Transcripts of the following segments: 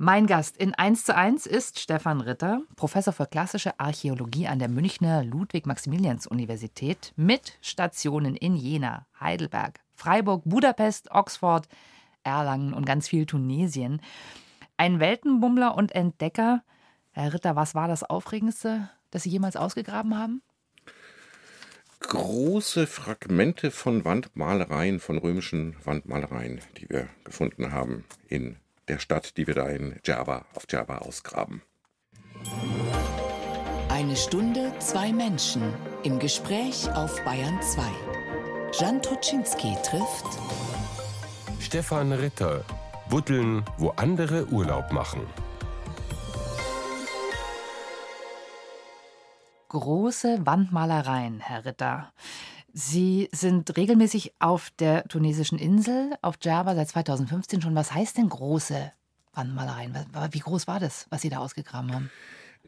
Mein Gast in 1 zu 1 ist Stefan Ritter, Professor für klassische Archäologie an der Münchner Ludwig-Maximilians-Universität mit Stationen in Jena, Heidelberg, Freiburg, Budapest, Oxford, Erlangen und ganz viel Tunesien. Ein Weltenbummler und Entdecker. Herr Ritter, was war das Aufregendste, das Sie jemals ausgegraben haben? Große Fragmente von Wandmalereien, von römischen Wandmalereien, die wir gefunden haben in der Stadt, die wir da in Djerba, auf Djerba ausgraben. Eine Stunde, zwei Menschen im Gespräch auf Bayern 2. Jan Toczynski trifft Stefan Ritter. Buddeln, wo andere Urlaub machen. Große Wandmalereien, Herr Ritter. Sie sind regelmäßig auf der tunesischen Insel, auf Djerba seit 2015 schon. Was heißt denn große Wandmalereien? Wie groß war das, was Sie da ausgegraben haben?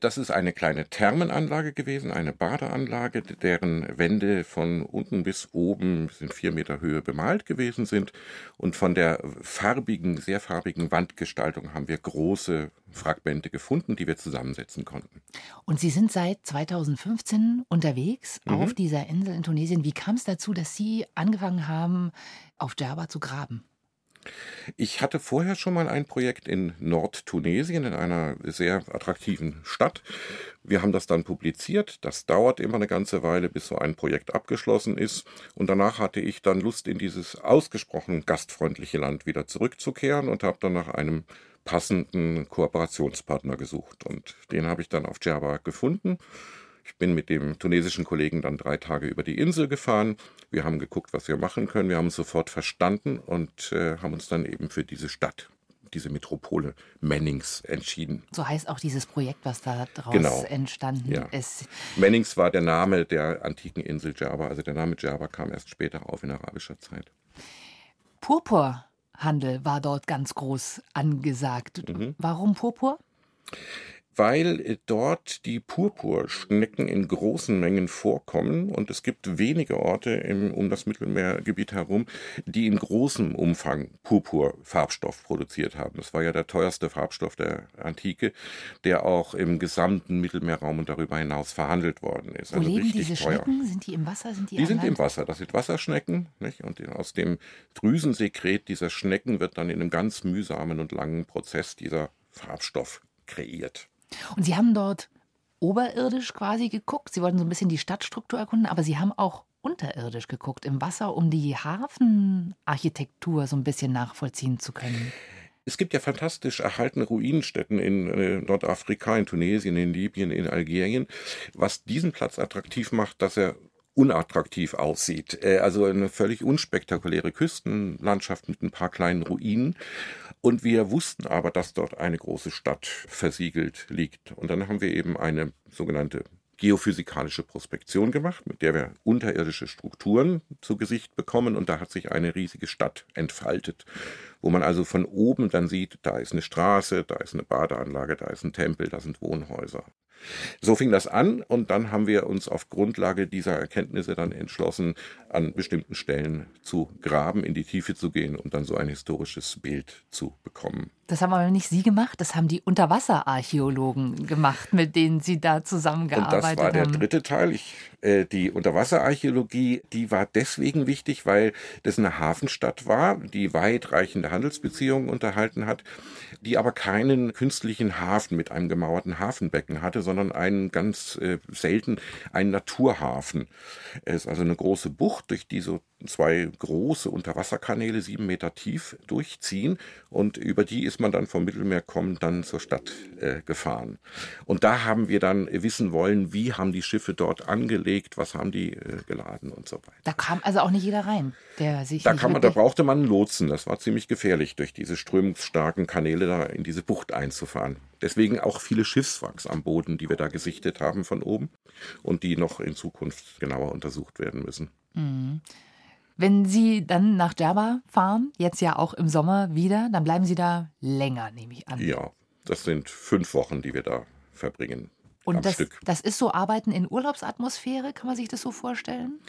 Das ist eine kleine Thermenanlage gewesen, eine Badeanlage, deren Wände von unten bis oben in vier Meter Höhe bemalt gewesen sind. Und von der farbigen, sehr farbigen Wandgestaltung haben wir große Fragmente gefunden, die wir zusammensetzen konnten. Und Sie sind seit 2015 unterwegs mhm. auf dieser Insel in Tunesien. Wie kam es dazu, dass Sie angefangen haben, auf Djerba zu graben? Ich hatte vorher schon mal ein Projekt in Nordtunesien, in einer sehr attraktiven Stadt. Wir haben das dann publiziert. Das dauert immer eine ganze Weile, bis so ein Projekt abgeschlossen ist. Und danach hatte ich dann Lust, in dieses ausgesprochen gastfreundliche Land wieder zurückzukehren und habe dann nach einem passenden Kooperationspartner gesucht. Und den habe ich dann auf Djerba gefunden. Ich bin mit dem tunesischen Kollegen dann drei Tage über die Insel gefahren. Wir haben geguckt, was wir machen können. Wir haben es sofort verstanden und äh, haben uns dann eben für diese Stadt diese Metropole Mannings entschieden. So heißt auch dieses Projekt, was da draus genau. entstanden ja. ist. Mannings war der Name der antiken Insel Java. Also der Name Java kam erst später auf in arabischer Zeit. Purpurhandel war dort ganz groß angesagt. Mhm. Warum Purpur? Weil äh, dort die Purpurschnecken in großen Mengen vorkommen und es gibt wenige Orte im, um das Mittelmeergebiet herum, die in großem Umfang Purpurfarbstoff produziert haben. Das war ja der teuerste Farbstoff der Antike, der auch im gesamten Mittelmeerraum und darüber hinaus verhandelt worden ist. Wo also leben diese teuer. Schnecken? Sind die im Wasser? Sind die die sind Land? im Wasser. Das sind Wasserschnecken. Nicht? Und aus dem Drüsensekret dieser Schnecken wird dann in einem ganz mühsamen und langen Prozess dieser Farbstoff kreiert. Und Sie haben dort oberirdisch quasi geguckt. Sie wollten so ein bisschen die Stadtstruktur erkunden, aber Sie haben auch unterirdisch geguckt im Wasser, um die Hafenarchitektur so ein bisschen nachvollziehen zu können. Es gibt ja fantastisch erhaltene Ruinenstätten in äh, Nordafrika, in Tunesien, in Libyen, in Algerien. Was diesen Platz attraktiv macht, dass er unattraktiv aussieht. Äh, also eine völlig unspektakuläre Küstenlandschaft mit ein paar kleinen Ruinen. Und wir wussten aber, dass dort eine große Stadt versiegelt liegt. Und dann haben wir eben eine sogenannte geophysikalische Prospektion gemacht, mit der wir unterirdische Strukturen zu Gesicht bekommen und da hat sich eine riesige Stadt entfaltet, wo man also von oben dann sieht, da ist eine Straße, da ist eine Badeanlage, da ist ein Tempel, da sind Wohnhäuser. So fing das an und dann haben wir uns auf Grundlage dieser Erkenntnisse dann entschlossen, an bestimmten Stellen zu graben, in die Tiefe zu gehen und dann so ein historisches Bild zu bekommen. Das haben aber nicht Sie gemacht, das haben die Unterwasserarchäologen gemacht, mit denen Sie da zusammengearbeitet haben. Und das war der dritte Teil. Ich, äh, die Unterwasserarchäologie, die war deswegen wichtig, weil das eine Hafenstadt war, die weitreichende Handelsbeziehungen unterhalten hat, die aber keinen künstlichen Hafen mit einem gemauerten Hafenbecken hatte, sondern einen ganz äh, selten einen Naturhafen. Es ist also eine große Bucht, durch die so zwei große Unterwasserkanäle, sieben Meter tief, durchziehen und über die ist man dann vom Mittelmeer kommend dann zur Stadt äh, gefahren. Und da haben wir dann wissen wollen, wie haben die Schiffe dort angelegt, was haben die äh, geladen und so weiter. Da kam also auch nicht jeder rein, der sich. Da, kann man, da brauchte man einen Lotsen. Das war ziemlich gefährlich, durch diese strömungsstarken Kanäle da in diese Bucht einzufahren. Deswegen auch viele Schiffswracks am Boden, die wir da gesichtet haben von oben und die noch in Zukunft genauer untersucht werden müssen. Mhm. Wenn Sie dann nach Djerba fahren, jetzt ja auch im Sommer wieder, dann bleiben Sie da länger, nehme ich an. Ja, das sind fünf Wochen, die wir da verbringen. Und das, das ist so Arbeiten in Urlaubsatmosphäre, kann man sich das so vorstellen?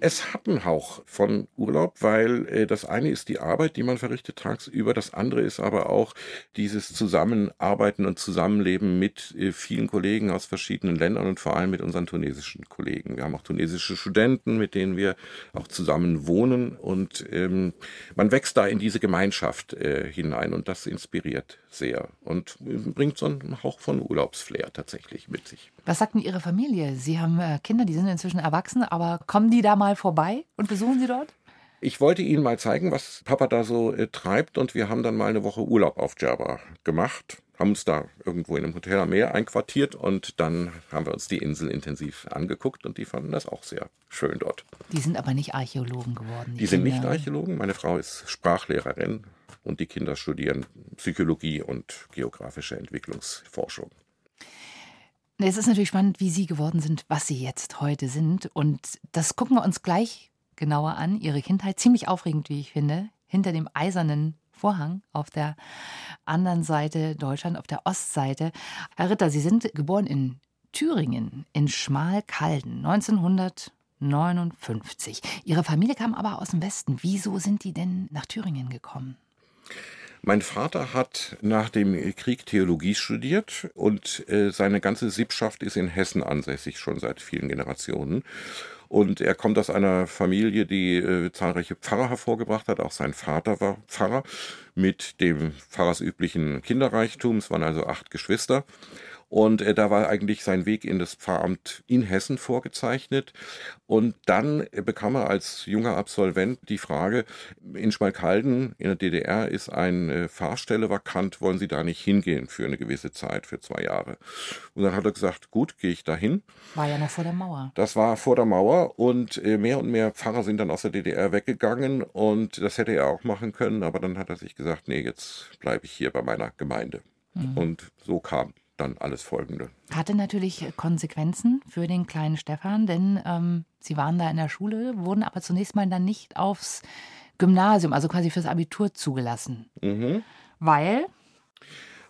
Es hat einen Hauch von Urlaub, weil äh, das eine ist die Arbeit, die man verrichtet tagsüber, das andere ist aber auch dieses Zusammenarbeiten und Zusammenleben mit äh, vielen Kollegen aus verschiedenen Ländern und vor allem mit unseren tunesischen Kollegen. Wir haben auch tunesische Studenten, mit denen wir auch zusammen wohnen und ähm, man wächst da in diese Gemeinschaft äh, hinein und das inspiriert sehr und bringt so einen Hauch von Urlaubsflair tatsächlich mit sich. Was sagt denn Ihre Familie? Sie haben äh, Kinder, die sind inzwischen erwachsen, aber kommen die da mal vorbei und besuchen Sie dort? Ich wollte Ihnen mal zeigen, was Papa da so äh, treibt und wir haben dann mal eine Woche Urlaub auf Djerba gemacht, haben uns da irgendwo in einem Hotel am Meer einquartiert und dann haben wir uns die Insel intensiv angeguckt und die fanden das auch sehr schön dort. Die sind aber nicht Archäologen geworden. Die sind nicht. Archäologen, meine Frau ist Sprachlehrerin und die Kinder studieren Psychologie und geografische Entwicklungsforschung. Es ist natürlich spannend, wie Sie geworden sind, was Sie jetzt heute sind. Und das gucken wir uns gleich genauer an. Ihre Kindheit, ziemlich aufregend, wie ich finde, hinter dem eisernen Vorhang auf der anderen Seite Deutschland, auf der Ostseite. Herr Ritter, Sie sind geboren in Thüringen, in Schmalkalden, 1959. Ihre Familie kam aber aus dem Westen. Wieso sind die denn nach Thüringen gekommen? Mein Vater hat nach dem Krieg Theologie studiert und äh, seine ganze Sippschaft ist in Hessen ansässig, schon seit vielen Generationen. Und er kommt aus einer Familie, die äh, zahlreiche Pfarrer hervorgebracht hat. Auch sein Vater war Pfarrer mit dem pfarrersüblichen Kinderreichtum. Es waren also acht Geschwister. Und äh, da war eigentlich sein Weg in das Pfarramt in Hessen vorgezeichnet. Und dann äh, bekam er als junger Absolvent die Frage, in Schmalkalden in der DDR ist eine Pfarrstelle vakant, wollen Sie da nicht hingehen für eine gewisse Zeit, für zwei Jahre? Und dann hat er gesagt, gut, gehe ich dahin. War ja noch vor der Mauer. Das war vor der Mauer und äh, mehr und mehr Pfarrer sind dann aus der DDR weggegangen und das hätte er auch machen können, aber dann hat er sich gesagt, nee, jetzt bleibe ich hier bei meiner Gemeinde. Und so kam dann alles Folgende. Hatte natürlich Konsequenzen für den kleinen Stefan, denn ähm, sie waren da in der Schule, wurden aber zunächst mal dann nicht aufs Gymnasium, also quasi fürs Abitur zugelassen. Mhm. Weil,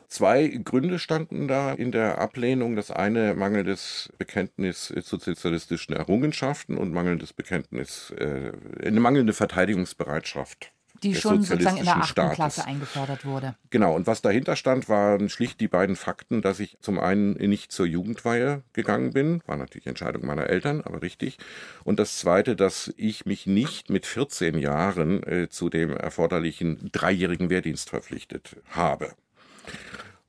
Zwei Gründe standen da in der Ablehnung. Das eine mangelndes Bekenntnis zu sozialistischen Errungenschaften und mangelndes Bekenntnis, äh, eine mangelnde Verteidigungsbereitschaft. Die schon sozusagen in der achten. Klasse eingefordert wurde. Genau, und was dahinter stand, waren schlicht die beiden Fakten, dass ich zum einen nicht zur Jugendweihe gegangen bin, war natürlich Entscheidung meiner Eltern, aber richtig. Und das zweite, dass ich mich nicht mit 14 Jahren äh, zu dem erforderlichen dreijährigen Wehrdienst verpflichtet habe.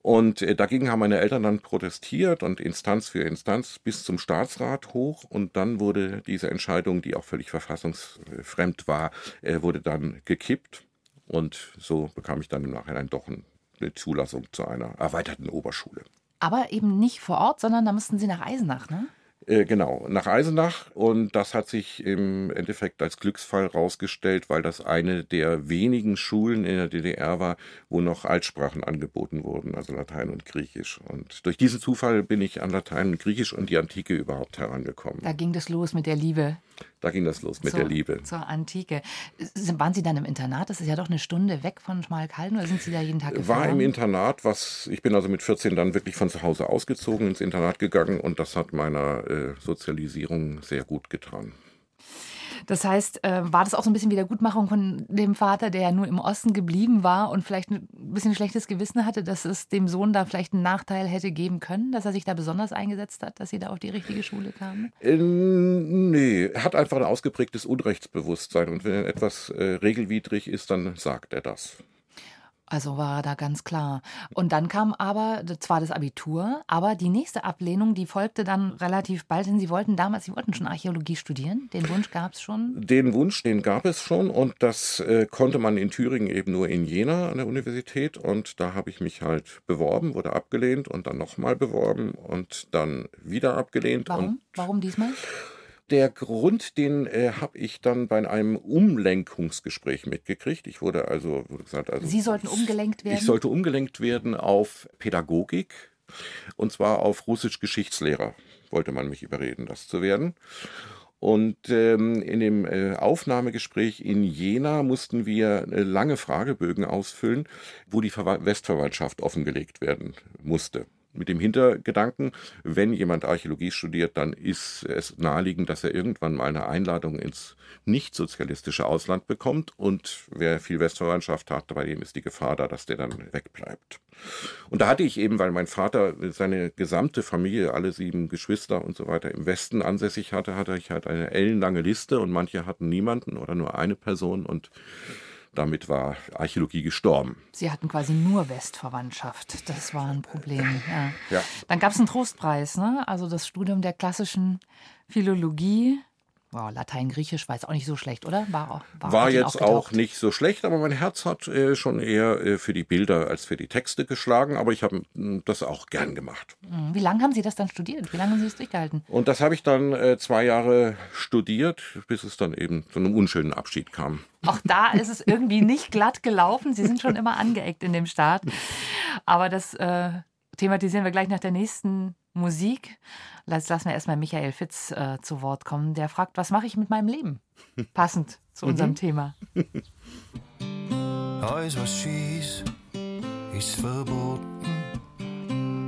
Und äh, dagegen haben meine Eltern dann protestiert und Instanz für Instanz bis zum Staatsrat hoch. Und dann wurde diese Entscheidung, die auch völlig verfassungsfremd war, äh, wurde dann gekippt. Und so bekam ich dann im Nachhinein doch ein- eine Zulassung zu einer erweiterten Oberschule. Aber eben nicht vor Ort, sondern da mussten sie nach Eisenach, ne? Äh, genau, nach Eisenach. Und das hat sich im Endeffekt als Glücksfall rausgestellt, weil das eine der wenigen Schulen in der DDR war, wo noch Altsprachen angeboten wurden, also Latein und Griechisch. Und durch diesen Zufall bin ich an Latein und Griechisch und die Antike überhaupt herangekommen. Da ging das los mit der Liebe Da ging das los mit zur, der Liebe. zur Antike. Waren Sie dann im Internat? Das ist ja doch eine Stunde weg von Schmalkalden oder sind Sie da jeden Tag gefahren? War im Internat, was ich bin also mit 14 dann wirklich von zu Hause ausgezogen, ins Internat gegangen und das hat meiner äh, Sozialisierung sehr gut getan. Das heißt, äh, war das auch so ein bisschen Wiedergutmachung von dem Vater, der ja nur im Osten geblieben war und vielleicht ein bisschen schlechtes Gewissen hatte, dass es dem Sohn da vielleicht einen Nachteil hätte geben können, dass er sich da besonders eingesetzt hat, dass sie da auf die richtige Schule kamen? Äh, nee, er hat einfach ein ausgeprägtes Unrechtsbewusstsein und wenn etwas äh, regelwidrig ist, dann sagt er das. Also war da ganz klar. Und dann kam aber zwar das Abitur, aber die nächste Ablehnung, die folgte dann relativ bald, denn Sie wollten damals, Sie wollten schon Archäologie studieren. Den Wunsch gab es schon. Den Wunsch, den gab es schon und das äh, konnte man in Thüringen eben nur in Jena an der Universität und da habe ich mich halt beworben, wurde abgelehnt und dann nochmal beworben und dann wieder abgelehnt. Warum? Warum diesmal? Der Grund, den äh, habe ich dann bei einem Umlenkungsgespräch mitgekriegt. Ich wurde also, wurde gesagt, also Sie sollten umgelenkt werden? Ich sollte umgelenkt werden auf Pädagogik und zwar auf Russisch Geschichtslehrer. Wollte man mich überreden, das zu werden. Und ähm, in dem äh, Aufnahmegespräch in Jena mussten wir äh, lange Fragebögen ausfüllen, wo die Verwa Westverwandtschaft offengelegt werden musste. Mit dem Hintergedanken, wenn jemand Archäologie studiert, dann ist es naheliegend, dass er irgendwann mal eine Einladung ins nicht sozialistische Ausland bekommt und wer viel Westverwandtschaft hat, bei dem ist die Gefahr da, dass der dann wegbleibt. Und da hatte ich eben, weil mein Vater seine gesamte Familie, alle sieben Geschwister und so weiter im Westen ansässig hatte, hatte ich halt eine ellenlange Liste und manche hatten niemanden oder nur eine Person und damit war Archäologie gestorben. Sie hatten quasi nur Westverwandtschaft. Das war ein Problem. Ja. Ja. Dann gab es einen Trostpreis, ne? also das Studium der klassischen Philologie. Wow, Latein, Griechisch war jetzt auch nicht so schlecht, oder? War, auch- War Ihnen jetzt auch getaugt? nicht so schlecht, aber mein Herz hat äh, schon eher äh, für die Bilder als für die Texte geschlagen, aber ich habe mm, das auch gern gemacht. Hm, Wie lange haben Sie das dann studiert? Wie lange haben Sie das durchgehalten? Und das habe ich dann äh, zwei Jahre studiert, bis es dann eben zu einem unschönen Abschied kam. Auch da ist es irgendwie nicht glatt gelaufen. Sie sind schon immer angeeckt in dem Start. Aber das äh, thematisieren wir gleich nach der nächsten Musik. Jetzt lassen wir erstmal Michael Fitz äh, zu Wort kommen. Der fragt, was mache ich mit meinem Leben? Passend zu unserem Thema. Alles was schießt, ist verboten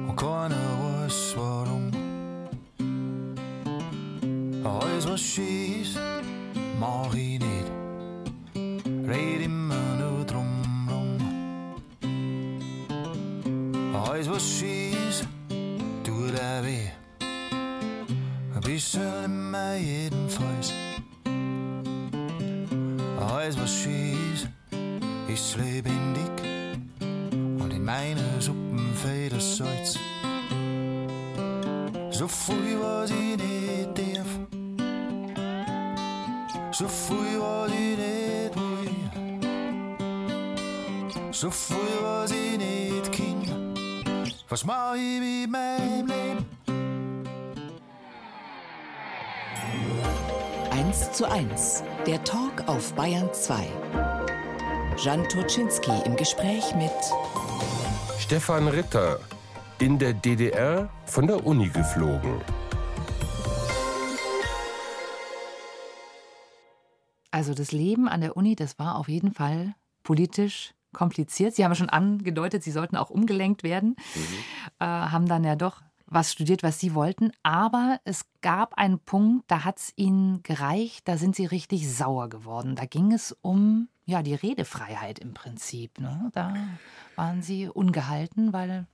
und keiner weiß warum. Alles was schießt, mach ich nicht, red immer nur drum rum. Alles was schießt, tut er weh, ein bisschen immer jedenfalls. Alles was schießt, ist lebendig und in meine Suppen fällt das Salz. So viel, was ich nicht darf, so viel, was ich nicht will, so ich nicht kann. Was mach ich mit meinem Leben? 1 zu 1, der Talk auf Bayern 2. Jan Turczynski im Gespräch mit Stefan Ritter, in der DDR von der Uni geflogen. Also das Leben an der Uni, das war auf jeden Fall politisch kompliziert. Sie haben ja schon angedeutet, Sie sollten auch umgelenkt werden, äh, haben dann ja doch was studiert, was Sie wollten. Aber es gab einen Punkt, da hat es Ihnen gereicht, da sind Sie richtig sauer geworden. Da ging es um ja, die Redefreiheit im Prinzip. Ne? Da waren Sie ungehalten, weil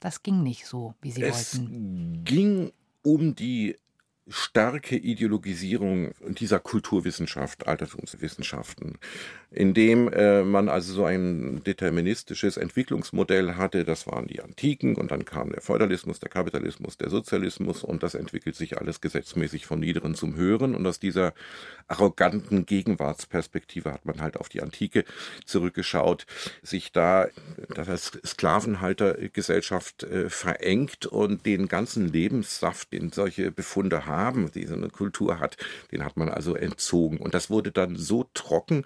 das ging nicht so, wie Sie Es wollten. ging um die starke Ideologisierung dieser Kulturwissenschaft, Altertumswissenschaften, indem äh, man also so ein deterministisches Entwicklungsmodell hatte. Das waren die Antiken und dann kam der Feudalismus, der Kapitalismus, der Sozialismus und das entwickelt sich alles gesetzmäßig vom Niederen zum Höheren. Und aus dieser arroganten Gegenwartsperspektive hat man halt auf die Antike zurückgeschaut, sich da das Sklavenhaltergesellschaft äh, verengt und den ganzen Lebenssaft, den solche Befunde haben, die so eine Kultur hat, den hat man also entzogen. Und das wurde dann so trocken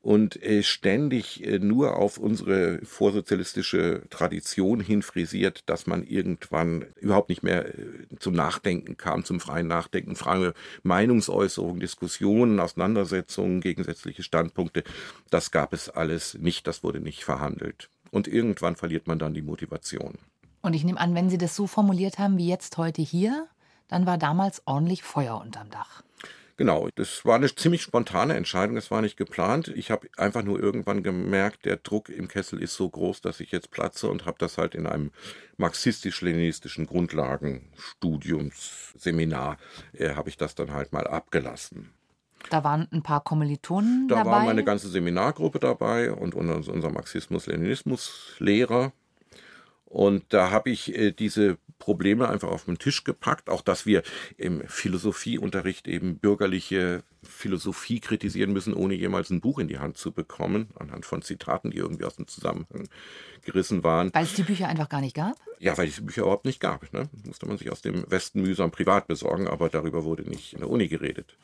und äh, ständig äh, nur auf unsere vorsozialistische Tradition hinfrisiert, dass man irgendwann überhaupt nicht mehr äh, zum Nachdenken kam, zum freien Nachdenken, freie Meinungsäußerung, Diskussionen, Auseinandersetzungen, gegensätzliche Standpunkte. Das gab es alles nicht, das wurde nicht verhandelt. Und irgendwann verliert man dann die Motivation. Und ich nehme an, wenn Sie das so formuliert haben wie jetzt heute hier, dann war damals ordentlich Feuer unterm Dach. Genau, das war eine ziemlich spontane Entscheidung, das war nicht geplant. Ich habe einfach nur irgendwann gemerkt, der Druck im Kessel ist so groß, dass ich jetzt platze und habe das halt in einem marxistisch-leninistischen Grundlagenstudiumsseminar, äh, habe ich das dann halt mal abgelassen. Da waren ein paar Kommilitonen Da dabei. war meine ganze Seminargruppe dabei und unser, unser Marxismus-Leninismus-Lehrer. Und da habe ich äh, diese Probleme einfach auf den Tisch gepackt. Auch, dass wir im Philosophieunterricht eben bürgerliche Philosophie kritisieren müssen, ohne jemals ein Buch in die Hand zu bekommen, anhand von Zitaten, die irgendwie aus dem Zusammenhang gerissen waren. Weil es die Bücher einfach gar nicht gab? Ja, weil es die Bücher überhaupt nicht gab. Ne? Musste man sich aus dem Westen mühsam privat besorgen, aber darüber wurde nicht in der Uni geredet.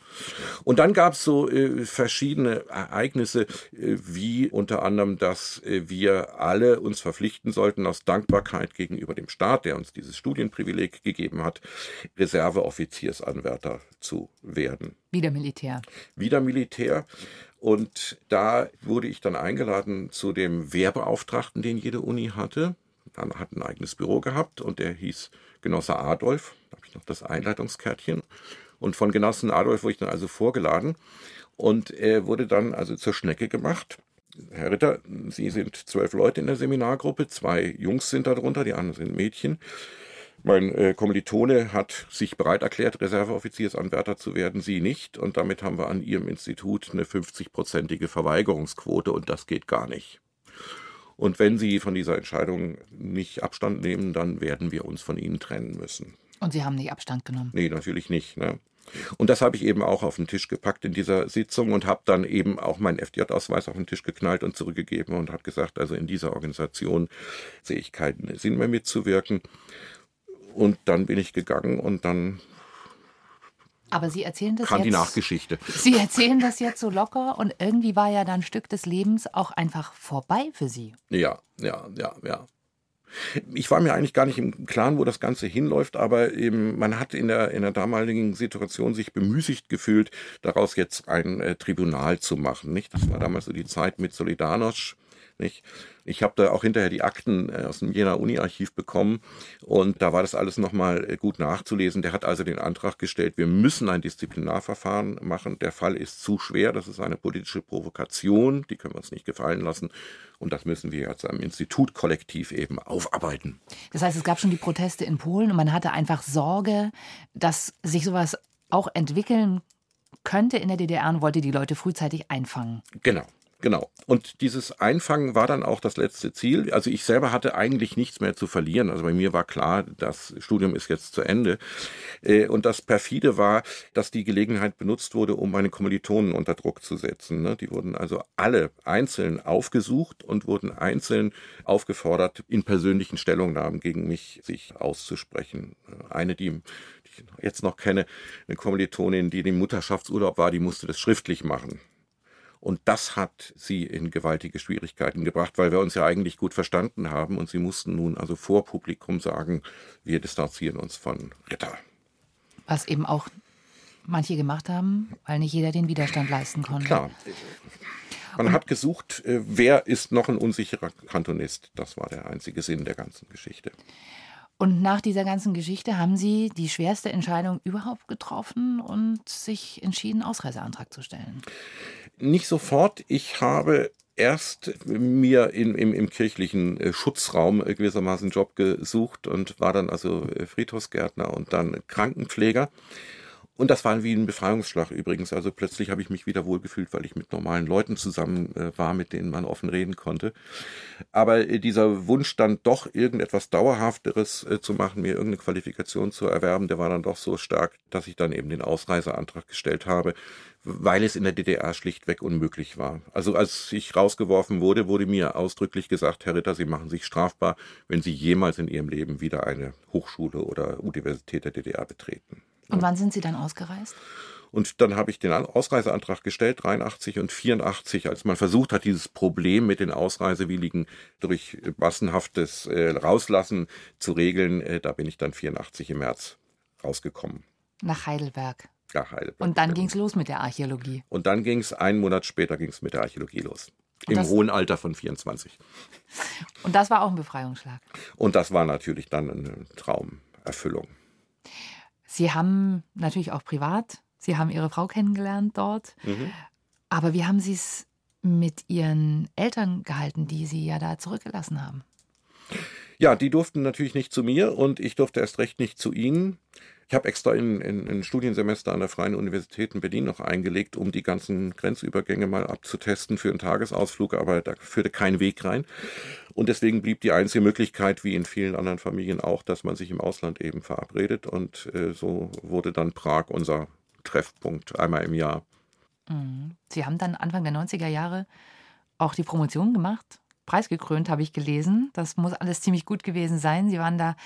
Und dann gab es so äh, verschiedene Ereignisse, äh, wie unter anderem, dass äh, wir alle uns verpflichten sollten, aus Dankbarkeit gegenüber dem Staat, der uns dieses Studienprivileg gegeben hat, Reserveoffiziersanwärter zu werden Wieder Militär. wieder Militär. Und da wurde ich dann eingeladen zu dem Wehrbeauftragten, den jede Uni hatte. hat ein eigenes Büro gehabt und der hieß Genosse Adolf. Da habe ich noch das Einleitungskärtchen. Und von Genossen Adolf wurde ich dann also vorgeladen und er wurde dann also zur Schnecke gemacht. Herr Ritter, Sie sind zwölf Leute in der Seminargruppe, zwei Jungs sind darunter, die anderen sind Mädchen. Mein äh, Kommilitone hat sich bereit erklärt, Reserveoffiziersanwärter zu werden, Sie nicht. Und damit haben wir an Ihrem Institut eine 50-prozentige Verweigerungsquote und das geht gar nicht. Und wenn Sie von dieser Entscheidung nicht Abstand nehmen, dann werden wir uns von Ihnen trennen müssen. Und Sie haben nicht Abstand genommen? Nee, natürlich nicht. Ne? Und das habe ich eben auch auf den Tisch gepackt in dieser Sitzung und habe dann eben auch meinen FDJ-Ausweis auf den Tisch geknallt und zurückgegeben und habe gesagt, also in dieser Organisation sehe ich keinen Sinn mehr mitzuwirken. Und dann bin ich gegangen und dann aber Sie erzählen das kam jetzt, die Nachgeschichte. Sie erzählen das jetzt so locker und irgendwie war ja dann ein Stück des Lebens auch einfach vorbei für Sie. Ja, ja, ja, ja. Ich war mir eigentlich gar nicht im Klaren, wo das Ganze hinläuft, aber eben man hat in der, in der damaligen Situation sich bemüßigt gefühlt, daraus jetzt ein äh, Tribunal zu machen. Nicht? Das war damals so die Zeit mit Solidarność. Nicht? Ich habe da auch hinterher die Akten äh, aus dem Jena Uni-Archiv bekommen und da war das alles nochmal äh, gut nachzulesen. Der hat also den Antrag gestellt, wir müssen ein Disziplinarverfahren machen. Der Fall ist zu schwer, das ist eine politische Provokation, die können wir uns nicht gefallen lassen. Und das müssen wir jetzt am Institut kollektiv eben aufarbeiten. Das heißt, es gab schon die Proteste in Polen und man hatte einfach Sorge, dass sich sowas auch entwickeln könnte in der DDR und wollte die Leute frühzeitig einfangen. Genau. Genau. Und dieses Einfangen war dann auch das letzte Ziel. Also ich selber hatte eigentlich nichts mehr zu verlieren. Also bei mir war klar, das Studium ist jetzt zu Ende. Äh, und das perfide war, dass die Gelegenheit benutzt wurde, um meine Kommilitonen unter Druck zu setzen. Ne? Die wurden also alle einzeln aufgesucht und wurden einzeln aufgefordert, in persönlichen Stellungnahmen gegen mich sich auszusprechen. Eine, die ich jetzt noch kenne, eine Kommilitonin, die im Mutterschaftsurlaub war, die musste das schriftlich machen. Und das hat sie in gewaltige Schwierigkeiten gebracht, weil wir uns ja eigentlich gut verstanden haben und sie mussten nun also vor Publikum sagen, wir distanzieren uns von Ritter. Was eben auch manche gemacht haben, weil nicht jeder den Widerstand leisten konnte. Klar. Man hat gesucht, äh, wer ist noch ein unsicherer Kantonist. Das war der einzige Sinn der ganzen Geschichte. Und nach dieser ganzen Geschichte haben Sie die schwerste Entscheidung überhaupt getroffen und sich entschieden, Ausreiseantrag zu stellen. Nicht sofort. Ich habe erst mir in, im, im kirchlichen äh, Schutzraum gewissermaßen einen Job gesucht und war dann also äh, Friedhofsgärtner und dann Krankenpfleger. Und das war wie ein Befreiungsschlag übrigens. Also plötzlich habe ich mich wieder wohlgefühlt, weil ich mit normalen Leuten zusammen äh, war, mit denen man offen reden konnte. Aber äh, dieser Wunsch dann doch irgendetwas Dauerhafteres äh, zu machen, mir irgendeine Qualifikation zu erwerben, der war dann doch so stark, dass ich dann eben den Ausreiseantrag gestellt habe, weil es in der DDR schlichtweg unmöglich war. Also als ich rausgeworfen wurde, wurde mir ausdrücklich gesagt, Herr Ritter, Sie machen sich strafbar, wenn Sie jemals in Ihrem Leben wieder eine Hochschule oder Universität der DDR betreten. Und wann sind Sie dann ausgereist? Und dann habe ich den Ausreiseantrag gestellt, 83 und 84, als man versucht hat, dieses Problem mit den Ausreisewilligen durch massenhaftes äh, Rauslassen zu regeln. Äh, da bin ich dann 84 im März rausgekommen. Nach Heidelberg. Ja, Heidelberg. Und dann ging es los mit der Archäologie. Und dann ging es, einen Monat später ging es mit der Archäologie los. Im hohen Alter von 24. Und das war auch ein Befreiungsschlag. Und das war natürlich dann eine Traumerfüllung. Sie haben natürlich auch privat, Sie haben Ihre Frau kennengelernt dort. Mhm. Aber wie haben Sie es mit Ihren Eltern gehalten, die Sie ja da zurückgelassen haben? Ja, die durften natürlich nicht zu mir und ich durfte erst recht nicht zu ihnen. Ich habe extra in, in, ein Studiensemester an der Freien Universität in Berlin noch eingelegt, um die ganzen Grenzübergänge mal abzutesten für einen Tagesausflug, aber da führte kein Weg rein. Und deswegen blieb die einzige Möglichkeit, wie in vielen anderen Familien auch, dass man sich im Ausland eben verabredet. Und äh, so wurde dann Prag unser Treffpunkt einmal im Jahr. Mhm. Sie haben dann Anfang der 90er Jahre auch die Promotion gemacht preisgekrönt, habe ich gelesen. Das muss alles ziemlich gut gewesen sein. Sie waren da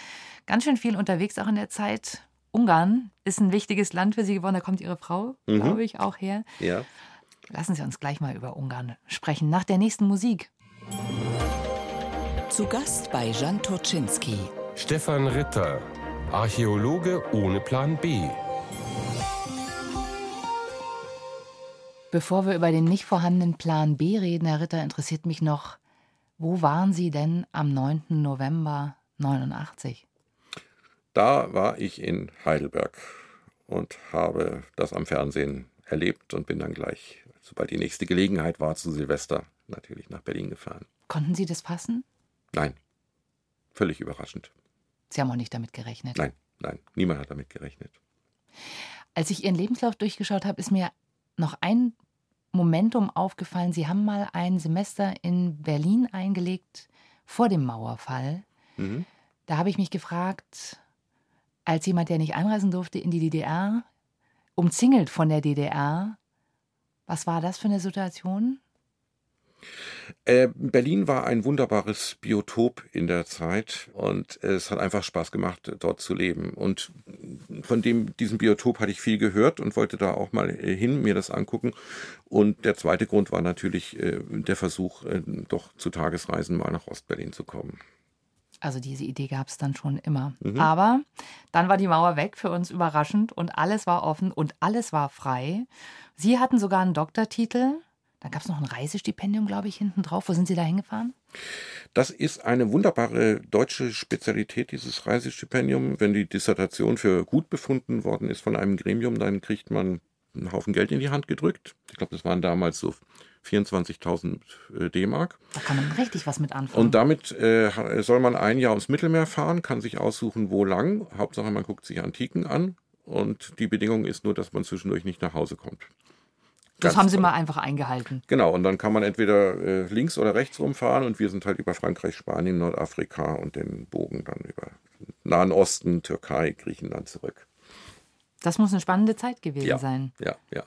ganz schön viel unterwegs, auch in der Zeit. Ungarn ist ein wichtiges Land für Sie geworden. Da kommt Ihre Frau, mhm. glaube ich, auch her. Ja. Lassen Sie uns gleich mal über Ungarn sprechen, nach der nächsten Musik. Zu Gast bei Jan Toczynski. Stefan Ritter, Archäologe ohne Plan B. Bevor wir über den nicht vorhandenen Plan B reden, Herr Ritter, interessiert mich noch, Wo waren Sie denn am 9. November 89? Da war ich in Heidelberg und habe das am Fernsehen erlebt und bin dann gleich, sobald die nächste Gelegenheit war, zu Silvester natürlich nach Berlin gefahren. Konnten Sie das fassen? Nein, völlig überraschend. Sie haben auch nicht damit gerechnet. Nein, nein, niemand hat damit gerechnet. Als ich Ihren Lebenslauf durchgeschaut habe, ist mir noch ein Momentum aufgefallen. Sie haben mal ein Semester in Berlin eingelegt vor dem Mauerfall. Mhm. Da habe ich mich gefragt, als jemand, der nicht einreisen durfte in die DDR, umzingelt von der DDR, was war das für eine Situation? Äh, Berlin war ein wunderbares Biotop in der Zeit und es hat einfach Spaß gemacht, dort zu leben. Und von dem, diesem Biotop hatte ich viel gehört und wollte da auch mal äh, hin, mir das angucken. Und der zweite Grund war natürlich äh, der Versuch, äh, doch zu Tagesreisen mal nach Ostberlin zu kommen. Also diese Idee gab es dann schon immer. Mhm. Aber dann war die Mauer weg, für uns überraschend und alles war offen und alles war frei. Sie hatten sogar einen Doktortitel. Da gab es noch ein Reisestipendium, glaube ich, hinten drauf. Wo sind Sie da hingefahren? Das ist eine wunderbare deutsche Spezialität, dieses Reisestipendium. Wenn die Dissertation für gut befunden worden ist von einem Gremium, dann kriegt man einen Haufen Geld in die Hand gedrückt. Ich glaube, das waren damals so 24.000 äh, D-Mark. Da kann man richtig was mit anfangen. Und damit äh, soll man ein Jahr ums Mittelmeer fahren, kann sich aussuchen, wo lang. Hauptsache, man guckt sich Antiken an. Und die Bedingung ist nur, dass man zwischendurch nicht nach Hause kommt. Das haben sie mal einfach eingehalten. Genau, und dann kann man entweder äh, links oder rechts rumfahren und wir sind halt über Frankreich, Spanien, Nordafrika und den Bogen dann über Nahen Osten, Türkei, Griechenland zurück. Das muss eine spannende Zeit gewesen ja, sein. Ja, ja.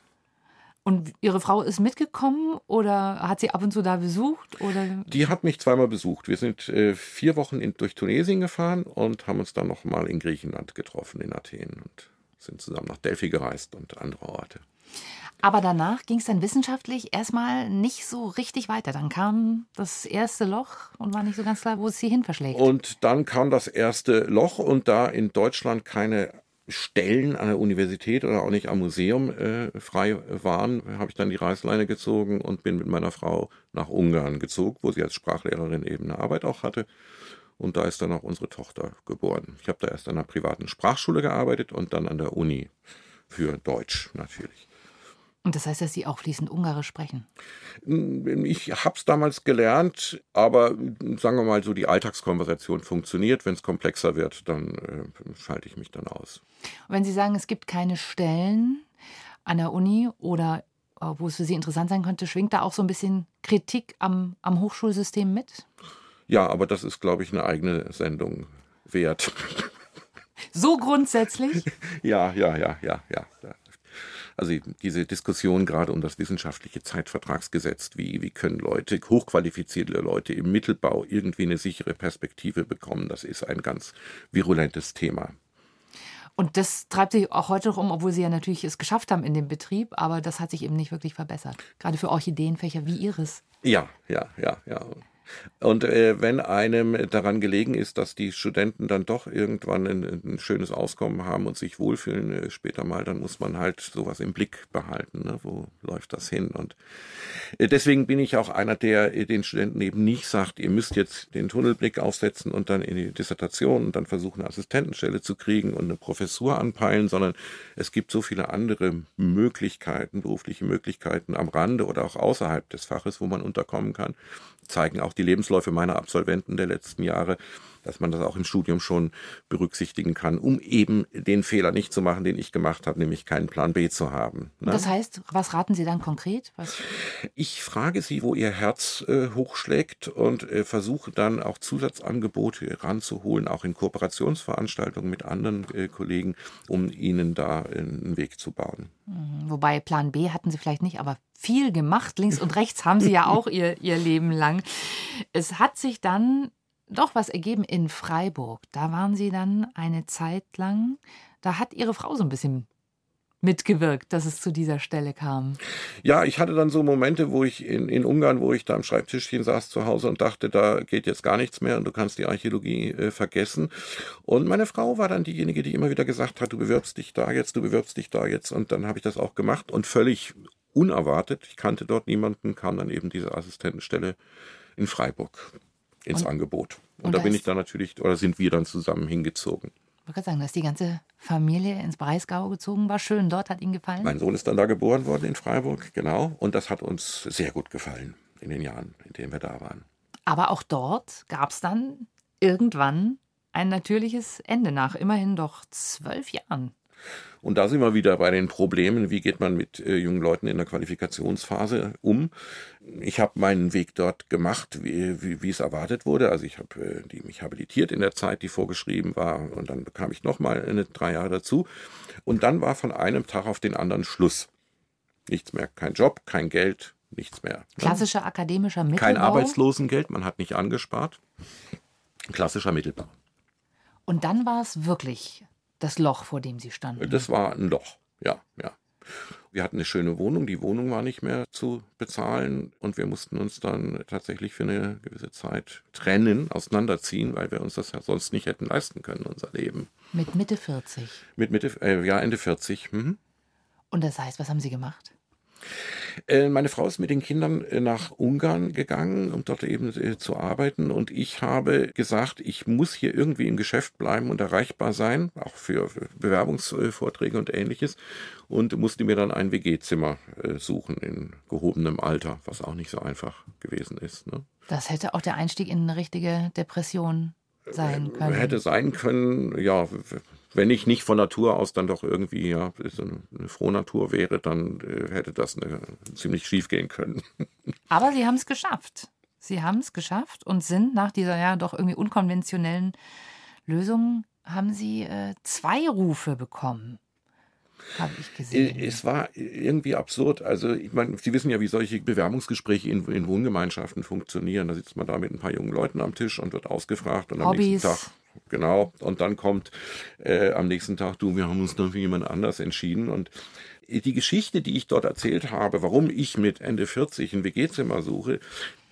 Und Ihre Frau ist mitgekommen oder hat sie ab und zu da besucht? Oder? Die hat mich zweimal besucht. Wir sind äh, vier Wochen in, durch Tunesien gefahren und haben uns dann nochmal in Griechenland getroffen, in Athen und sind zusammen nach Delphi gereist und andere Orte. Aber danach ging es dann wissenschaftlich erstmal nicht so richtig weiter. Dann kam das erste Loch und war nicht so ganz klar, wo es sie hin verschlägt. Und dann kam das erste Loch und da in Deutschland keine Stellen an der Universität oder auch nicht am Museum äh, frei waren, habe ich dann die Reißleine gezogen und bin mit meiner Frau nach Ungarn gezogen, wo sie als Sprachlehrerin eben eine Arbeit auch hatte. Und da ist dann auch unsere Tochter geboren. Ich habe da erst an einer privaten Sprachschule gearbeitet und dann an der Uni für Deutsch natürlich. Und das heißt, dass Sie auch fließend Ungarisch sprechen? Ich habe es damals gelernt, aber sagen wir mal so, die Alltagskonversation funktioniert. Wenn es komplexer wird, dann äh, schalte ich mich dann aus. Und wenn Sie sagen, es gibt keine Stellen an der Uni oder äh, wo es für Sie interessant sein könnte, schwingt da auch so ein bisschen Kritik am, am Hochschulsystem mit? Ja, aber das ist, glaube ich, eine eigene Sendung wert. So grundsätzlich? ja, ja, ja, ja, ja. Also diese Diskussion gerade um das wissenschaftliche Zeitvertragsgesetz, wie, wie können Leute, hochqualifizierte Leute im Mittelbau irgendwie eine sichere Perspektive bekommen, das ist ein ganz virulentes Thema. Und das treibt sich auch heute noch um, obwohl Sie ja natürlich es geschafft haben in dem Betrieb, aber das hat sich eben nicht wirklich verbessert. Gerade für Orchideenfächer wie Ihres. Ja, ja, ja, ja. Und äh, wenn einem daran gelegen ist, dass die Studenten dann doch irgendwann ein, ein schönes Auskommen haben und sich wohlfühlen äh, später mal, dann muss man halt sowas im Blick behalten. Ne? Wo läuft das hin? Und äh, deswegen bin ich auch einer, der äh, den Studenten eben nicht sagt, ihr müsst jetzt den Tunnelblick aufsetzen und dann in die Dissertation und dann versuchen, eine Assistentenstelle zu kriegen und eine Professur anpeilen, sondern es gibt so viele andere Möglichkeiten, berufliche Möglichkeiten am Rande oder auch außerhalb des Faches, wo man unterkommen kann zeigen auch die Lebensläufe meiner Absolventen der letzten Jahre, dass man das auch im Studium schon berücksichtigen kann, um eben den Fehler nicht zu machen, den ich gemacht habe, nämlich keinen Plan B zu haben. Ne? Das heißt, was raten Sie dann konkret? Was? Ich frage Sie, wo Ihr Herz äh, hochschlägt und äh, versuche dann auch Zusatzangebote ranzuholen, auch in Kooperationsveranstaltungen mit anderen äh, Kollegen, um Ihnen da einen Weg zu bauen. Mhm, wobei Plan B hatten Sie vielleicht nicht, aber viel gemacht. Links und rechts haben Sie ja auch ihr, ihr Leben lang. Es hat sich dann doch was ergeben in Freiburg. Da waren Sie dann eine Zeit lang. Da hat Ihre Frau so ein bisschen mitgewirkt, dass es zu dieser Stelle kam? Ja, ich hatte dann so Momente, wo ich in, in Ungarn, wo ich da am Schreibtischchen saß zu Hause und dachte, da geht jetzt gar nichts mehr und du kannst die Archäologie äh, vergessen. Und meine Frau war dann diejenige, die immer wieder gesagt hat, du bewirbst dich da jetzt, du bewirbst dich da jetzt. Und dann habe ich das auch gemacht und völlig unerwartet, ich kannte dort niemanden, kam dann eben diese Assistentenstelle in Freiburg ins Und- Angebot. Und, und da bin ich dann natürlich, oder sind wir dann zusammen hingezogen. Ich wollte gerade sagen, dass die ganze Familie ins Breisgau gezogen war. Schön dort, hat Ihnen gefallen? Mein Sohn ist dann da geboren worden in Freiburg, genau. Und das hat uns sehr gut gefallen in den Jahren, in denen wir da waren. Aber auch dort gab es dann irgendwann ein natürliches Ende nach immerhin doch zwölf Jahren. Und da sind wir wieder bei den Problemen, wie geht man mit äh, jungen Leuten in der Qualifikationsphase um. Ich habe meinen Weg dort gemacht, wie, wie, wie es erwartet wurde. Also ich habe äh, mich habilitiert in der Zeit, die vorgeschrieben war. Und dann bekam ich nochmal eine drei Jahre dazu. Und dann war von einem Tag auf den anderen Schluss. Nichts mehr, kein Job, kein Geld, nichts mehr. Klassischer akademischer Mittelbau. Kein Arbeitslosengeld, man hat nicht angespart. Klassischer Mittelbau. Und dann war es wirklich das Loch, vor dem Sie standen. Das war ein Loch, ja, ja. Wir hatten eine schöne Wohnung, die Wohnung war nicht mehr zu bezahlen und wir mussten uns dann tatsächlich für eine gewisse Zeit trennen, auseinanderziehen, weil wir uns das ja sonst nicht hätten leisten können, unser Leben. Mit Mitte 40. Mit Mitte, äh, ja, Ende 40. Mhm. Und das heißt, was haben Sie gemacht? Äh, meine Frau ist mit den Kindern äh, nach Ungarn gegangen, um dort eben äh, zu arbeiten. Und ich habe gesagt, ich muss hier irgendwie im Geschäft bleiben und erreichbar sein, auch für Bewerbungsvorträge und ähnliches. Und musste mir dann ein WG-Zimmer äh, suchen in gehobenem Alter, was auch nicht so einfach gewesen ist. Ne? Das hätte auch der Einstieg in eine richtige Depression sein können. Hätte sein können, ja, wenn ich nicht von Natur aus dann doch irgendwie ja, eine, eine Frohnatur wäre, dann äh, hätte das eine, ziemlich schief gehen können. Aber Sie haben es geschafft. Sie haben es geschafft und sind nach dieser ja doch irgendwie unkonventionellen Lösung, haben Sie äh, zwei Rufe bekommen. Habe ich gesehen. Äh, Es war irgendwie absurd. Also, ich meine, Sie wissen ja, wie solche Bewerbungsgespräche in, in Wohngemeinschaften funktionieren. Da sitzt man da mit ein paar jungen Leuten am Tisch und wird ausgefragt und am Hobbys. nächsten Tag, genau, und dann kommt äh, am nächsten Tag, du, wir haben uns dann für jemand anders entschieden. Und die Geschichte, die ich dort erzählt habe, warum ich mit Ende 40 ein WG-Zimmer suche,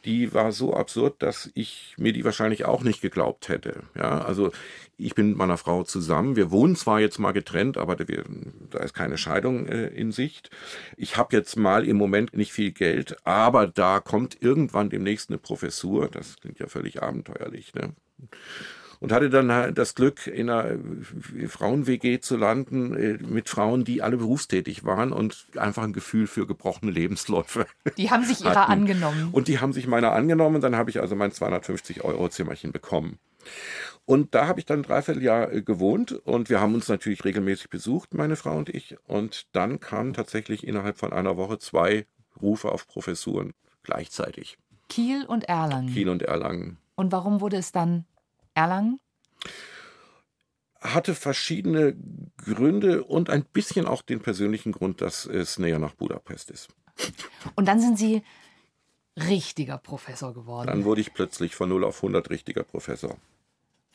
die war so absurd, dass ich mir die wahrscheinlich auch nicht geglaubt hätte. Ja, also ich bin mit meiner Frau zusammen. Wir wohnen zwar jetzt mal getrennt, aber wir, da ist keine Scheidung äh, in Sicht. Ich habe jetzt mal im Moment nicht viel Geld, aber da kommt irgendwann demnächst eine Professur. Das klingt ja völlig abenteuerlich. Ne? Und hatte dann halt das Glück, in einer äh, Frauen-WG zu landen äh, mit Frauen, die alle berufstätig waren und einfach ein Gefühl für gebrochene Lebensläufe. Die haben sich ihrer hatten. angenommen. Und die haben sich meiner angenommen. Dann habe ich also mein 250 Euro Zimmerchen bekommen. Und da habe ich dann ein Dreivierteljahr äh, gewohnt und wir haben uns natürlich regelmäßig besucht, meine Frau und ich. Und dann kamen tatsächlich innerhalb von einer Woche zwei Rufe auf Professuren gleichzeitig. Kiel und Erlangen. Kiel und Erlangen. Und warum wurde es dann Erlangen? hatte verschiedene Gründe und ein bisschen auch den persönlichen Grund, dass es näher nach Budapest ist. Und dann sind Sie richtiger Professor geworden. Dann wurde ich plötzlich von 0 auf 100 richtiger Professor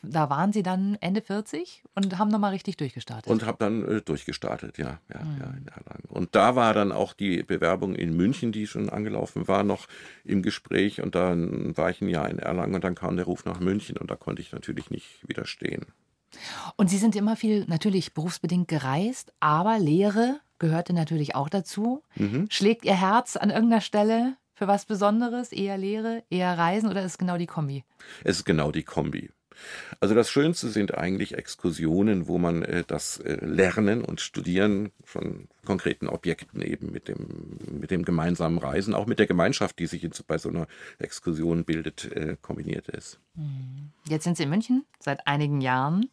da waren Sie dann Ende 40 und haben nochmal richtig durchgestartet. und habe dann äh, durchgestartet, ja, ja, ja, in Erlangen. Und da war dann auch die Bewerbung in München, die schon angelaufen war, noch im Gespräch. Und dann war ich ein Jahr in Erlangen und dann kam der Ruf nach München und da konnte ich natürlich nicht widerstehen. Und Sie sind immer viel natürlich berufsbedingt gereist, aber Lehre gehörte natürlich auch dazu. Mhm. Schlägt Ihr Herz an irgendeiner Stelle für was Besonderes? Eher Lehre, eher Reisen oder ist es genau die Kombi? Es ist genau die Kombi. Also das Schönste sind eigentlich Exkursionen, wo man äh, das äh, Lernen und Studieren von konkreten Objekten eben mit dem, mit dem gemeinsamen Reisen, auch mit der Gemeinschaft, die sich jetzt bei so einer Exkursion bildet, äh, kombiniert ist. Jetzt sind Sie in München seit einigen Jahren.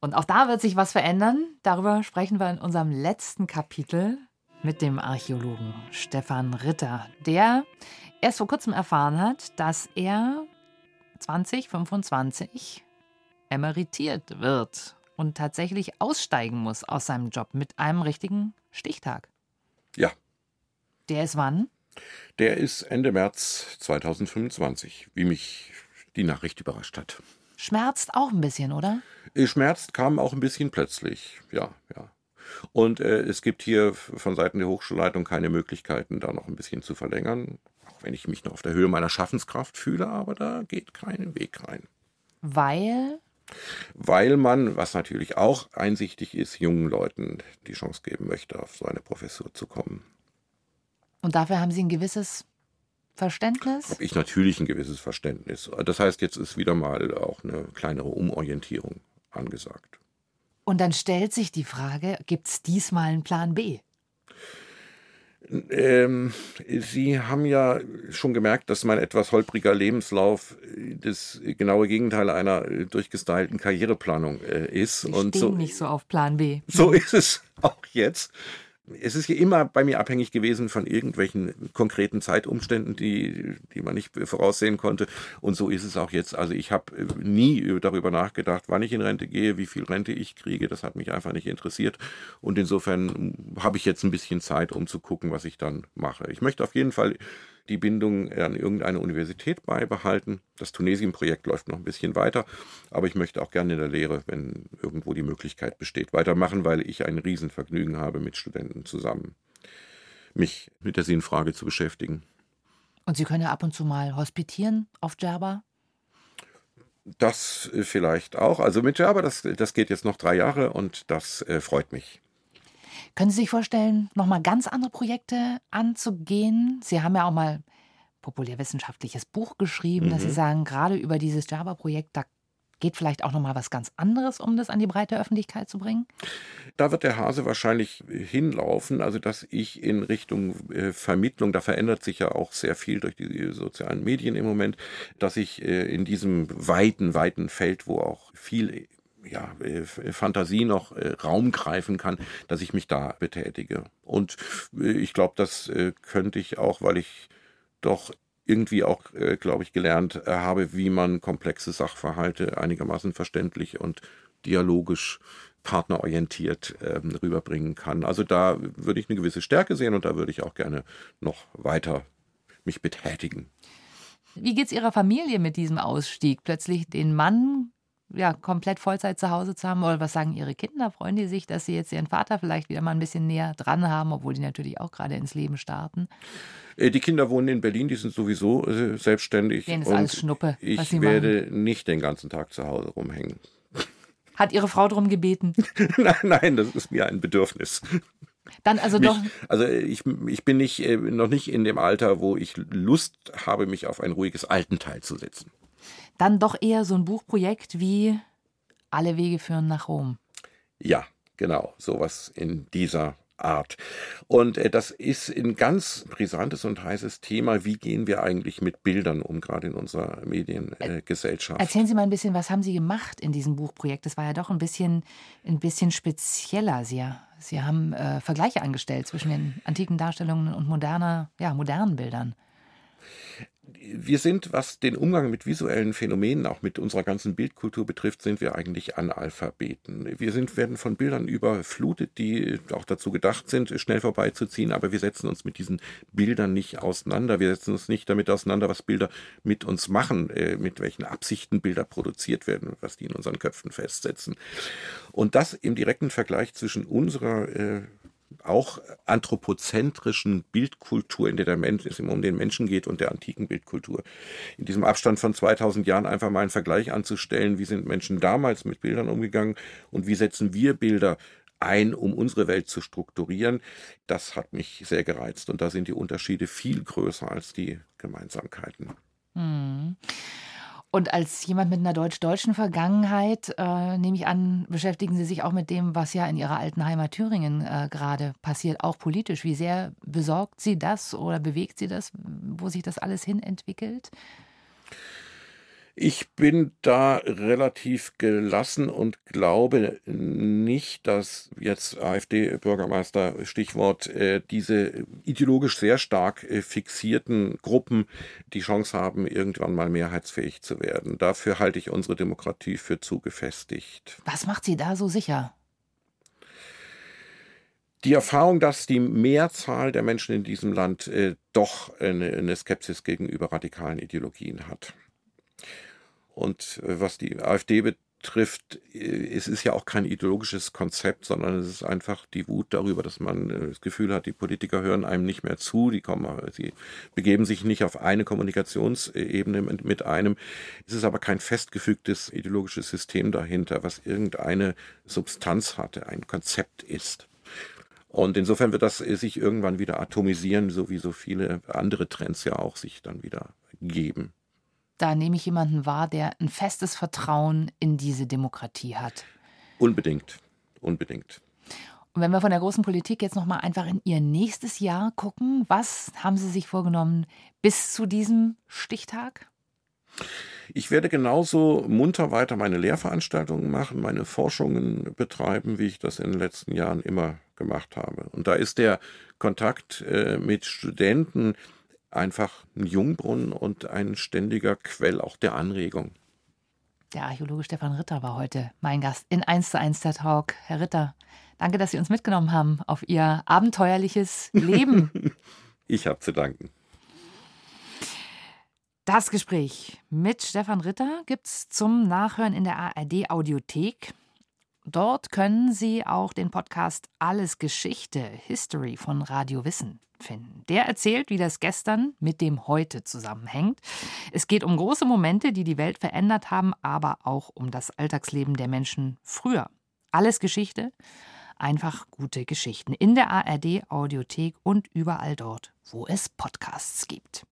Und auch da wird sich was verändern. Darüber sprechen wir in unserem letzten Kapitel mit dem Archäologen Stefan Ritter, der erst vor kurzem erfahren hat, dass er 2025 emeritiert wird und tatsächlich aussteigen muss aus seinem Job mit einem richtigen Stichtag. Ja, Der ist wann? der ist Ende März 2025, wie mich die Nachricht überrascht hat. Schmerzt auch ein bisschen, oder? Schmerzt kam auch ein bisschen plötzlich, ja, ja. Und äh, es gibt hier von Seiten der Hochschulleitung keine Möglichkeiten, da noch ein bisschen zu verlängern, wenn ich mich noch auf der Höhe meiner Schaffenskraft fühle, aber da geht kein Weg rein. Weil Weil man, was natürlich auch einsichtig ist, jungen Leuten die Chance geben möchte, auf so eine Professur zu kommen. Und dafür haben Sie ein gewisses Verständnis? Habe ich natürlich ein gewisses Verständnis. Das heißt, jetzt ist wieder mal auch eine kleinere Umorientierung angesagt. Und dann stellt sich die Frage, gibt es diesmal einen Plan B? Ähm, Sie haben ja schon gemerkt, dass mein etwas holpriger Lebenslauf das genaue Gegenteil einer durchgestylten Karriereplanung äh, ist. Sie und so, nicht so auf Plan B. so ist es auch jetzt es ist ja immer bei mir abhängig gewesen von irgendwelchen konkreten Zeitumständen, die, die man nicht voraussehen konnte. Und so ist es auch jetzt. Also ich habe nie darüber nachgedacht, wann ich in Rente gehe, wie viel Rente ich kriege. Das hat mich einfach nicht interessiert. Und insofern habe ich jetzt ein bisschen Zeit, um zu gucken, was ich dann mache. Ich möchte auf jeden Fall die Bindung an irgendeine Universität beibehalten. Das Tunesien-Projekt läuft noch ein bisschen weiter, aber ich möchte auch gerne in der Lehre, wenn irgendwo die Möglichkeit besteht, weitermachen, weil ich ein Riesenvergnügen habe, mit Studenten zusammen mich mit der Sinnfrage zu beschäftigen. Und Sie können ja ab und zu mal hospitieren auf Djerba? Das vielleicht auch. Also mit Java, das, das geht jetzt noch drei Jahre und das äh, freut mich. Können Sie sich vorstellen, nochmal ganz andere Projekte anzugehen? Sie haben ja auch mal populärwissenschaftliches Buch geschrieben, mhm. dass Sie mhm. sagen, gerade über dieses Java-Projekt, da geht vielleicht auch nochmal was ganz anderes, um das an die breite Öffentlichkeit zu bringen? Da wird der Hase wahrscheinlich hinlaufen, also dass ich in Richtung äh, Vermittlung, da verändert sich ja auch sehr viel durch die sozialen Medien im Moment, dass ich äh, in diesem weiten, weiten Feld, wo auch viel ja, äh, Fantasie noch äh, Raum greifen kann, dass ich mich da betätige. Und äh, ich glaube, das äh, könnte ich auch, weil ich doch irgendwie auch, äh, glaube ich, gelernt äh, habe, wie man komplexe Sachverhalte einigermaßen verständlich und dialogisch partnerorientiert ähm, rüberbringen kann. Also da würde ich eine gewisse Stärke sehen und da würde ich auch gerne noch weiter mich betätigen. Wie geht es Ihrer Familie mit diesem Ausstieg? Plötzlich den Mann ja, komplett Vollzeit zu Hause zu haben? Oder was sagen Ihre Kinder? Freuen die sich, dass Sie jetzt Ihren Vater vielleicht wieder mal ein bisschen näher dran haben, obwohl die natürlich auch gerade ins Leben starten? Äh, die Kinder wohnen in Berlin, die sind sowieso äh, selbstständig. Denen ist alles Schnuppe. Ich werde machen. nicht den ganzen Tag zu Hause rumhängen. Hat Ihre Frau darum gebeten? nein, nein, das ist mir ein Bedürfnis. Dann also mich, doch. Also ich, ich bin nicht, äh, noch nicht in dem Alter, wo ich Lust habe, mich auf ein ruhiges Altenteil zu setzen dann doch eher so ein Buchprojekt wie Alle Wege führen nach Rom. Ja, genau, sowas in dieser Art. Und äh, das ist ein ganz brisantes und heißes Thema. Wie gehen wir eigentlich mit Bildern um, gerade in unserer Mediengesellschaft? Äh, Erzählen Sie mal ein bisschen, was haben Sie gemacht in diesem Buchprojekt? Das war ja doch ein bisschen, ein bisschen spezieller. Sie, Sie haben äh, Vergleiche angestellt zwischen den antiken Darstellungen und moderner, ja, modernen Bildern wir sind, was den Umgang mit visuellen Phänomenen, auch mit unserer ganzen Bildkultur betrifft, sind wir eigentlich Analphabeten. Wir sind, werden von Bildern überflutet, die auch dazu gedacht sind, schnell vorbeizuziehen, aber wir setzen uns mit diesen Bildern nicht auseinander. Wir setzen uns nicht damit auseinander, was Bilder mit uns machen, äh, mit welchen Absichten Bilder produziert werden, was die in unseren Köpfen festsetzen. Und das im direkten Vergleich zwischen unserer äh, auch anthropozentrischen Bildkultur, in der der Mensch es um den Menschen geht und der antiken Bildkultur. In diesem Abstand von 2000 Jahren einfach mal einen Vergleich anzustellen, wie sind Menschen damals mit Bildern umgegangen und wie setzen wir Bilder ein, um unsere Welt zu strukturieren, das hat mich sehr gereizt und da sind die Unterschiede viel größer als die Gemeinsamkeiten. Hm. Und als jemand mit einer deutsch-deutschen Vergangenheit, äh, nehme ich an, beschäftigen Sie sich auch mit dem, was ja in Ihrer alten Heimat Thüringen äh, gerade passiert, auch politisch. Wie sehr besorgt Sie das oder bewegt Sie das, wo sich das alles hin entwickelt? Ich bin da relativ gelassen und glaube nicht, dass jetzt AfD-Bürgermeister, Stichwort, äh, diese ideologisch sehr stark äh, fixierten Gruppen die Chance haben, irgendwann mal mehrheitsfähig zu werden. Dafür halte ich unsere Demokratie für zu gefestigt. Was macht Sie da so sicher? die Erfahrung, dass die Mehrzahl der Menschen in diesem Land äh, doch eine, eine Skepsis gegenüber radikalen Ideologien hat. Und äh, was die AfD betrifft, äh, es ist ja auch kein ideologisches Konzept, sondern es ist einfach die Wut darüber, dass man äh, das Gefühl hat, die Politiker hören einem nicht mehr zu, die kommen, sie begeben sich nicht auf eine Kommunikationsebene mit einem. Es ist aber kein festgefügtes ideologisches System dahinter, was irgendeine Substanz hatte, ein Konzept ist. Und insofern wird das sich irgendwann wieder atomisieren, so wie so viele andere Trends ja auch sich dann wieder geben. Da nehme ich jemanden wahr, der ein festes Vertrauen in diese Demokratie hat. Unbedingt, unbedingt. Und wenn wir von der großen Politik jetzt noch mal einfach in Ihr nächstes Jahr gucken, was haben Sie sich vorgenommen bis zu diesem Stichtag? Ich werde genauso munter weiter meine Lehrveranstaltungen machen, meine Forschungen betreiben, wie ich das in den letzten Jahren immer gemacht habe. Und da ist der Kontakt äh, mit Studenten einfach ein Jungbrunnen und ein ständiger Quell auch der Anregung. Der Archäologe Stefan Ritter war heute mein Gast in 1 zu 1 der Talk. Herr Ritter, danke, dass Sie uns mitgenommen haben auf Ihr abenteuerliches Leben. ich habe zu danken. Das Gespräch mit Stefan Ritter gibt es zum Nachhören in der ARD Audiothek. Dort können Sie auch den Podcast Alles Geschichte, History von Radio Wissen finden. Der erzählt, wie das gestern mit dem heute zusammenhängt. Es geht um große Momente, die die Welt verändert haben, aber auch um das Alltagsleben der Menschen früher. Alles Geschichte, einfach gute Geschichten in der ARD Audiothek und überall dort, wo es Podcasts gibt.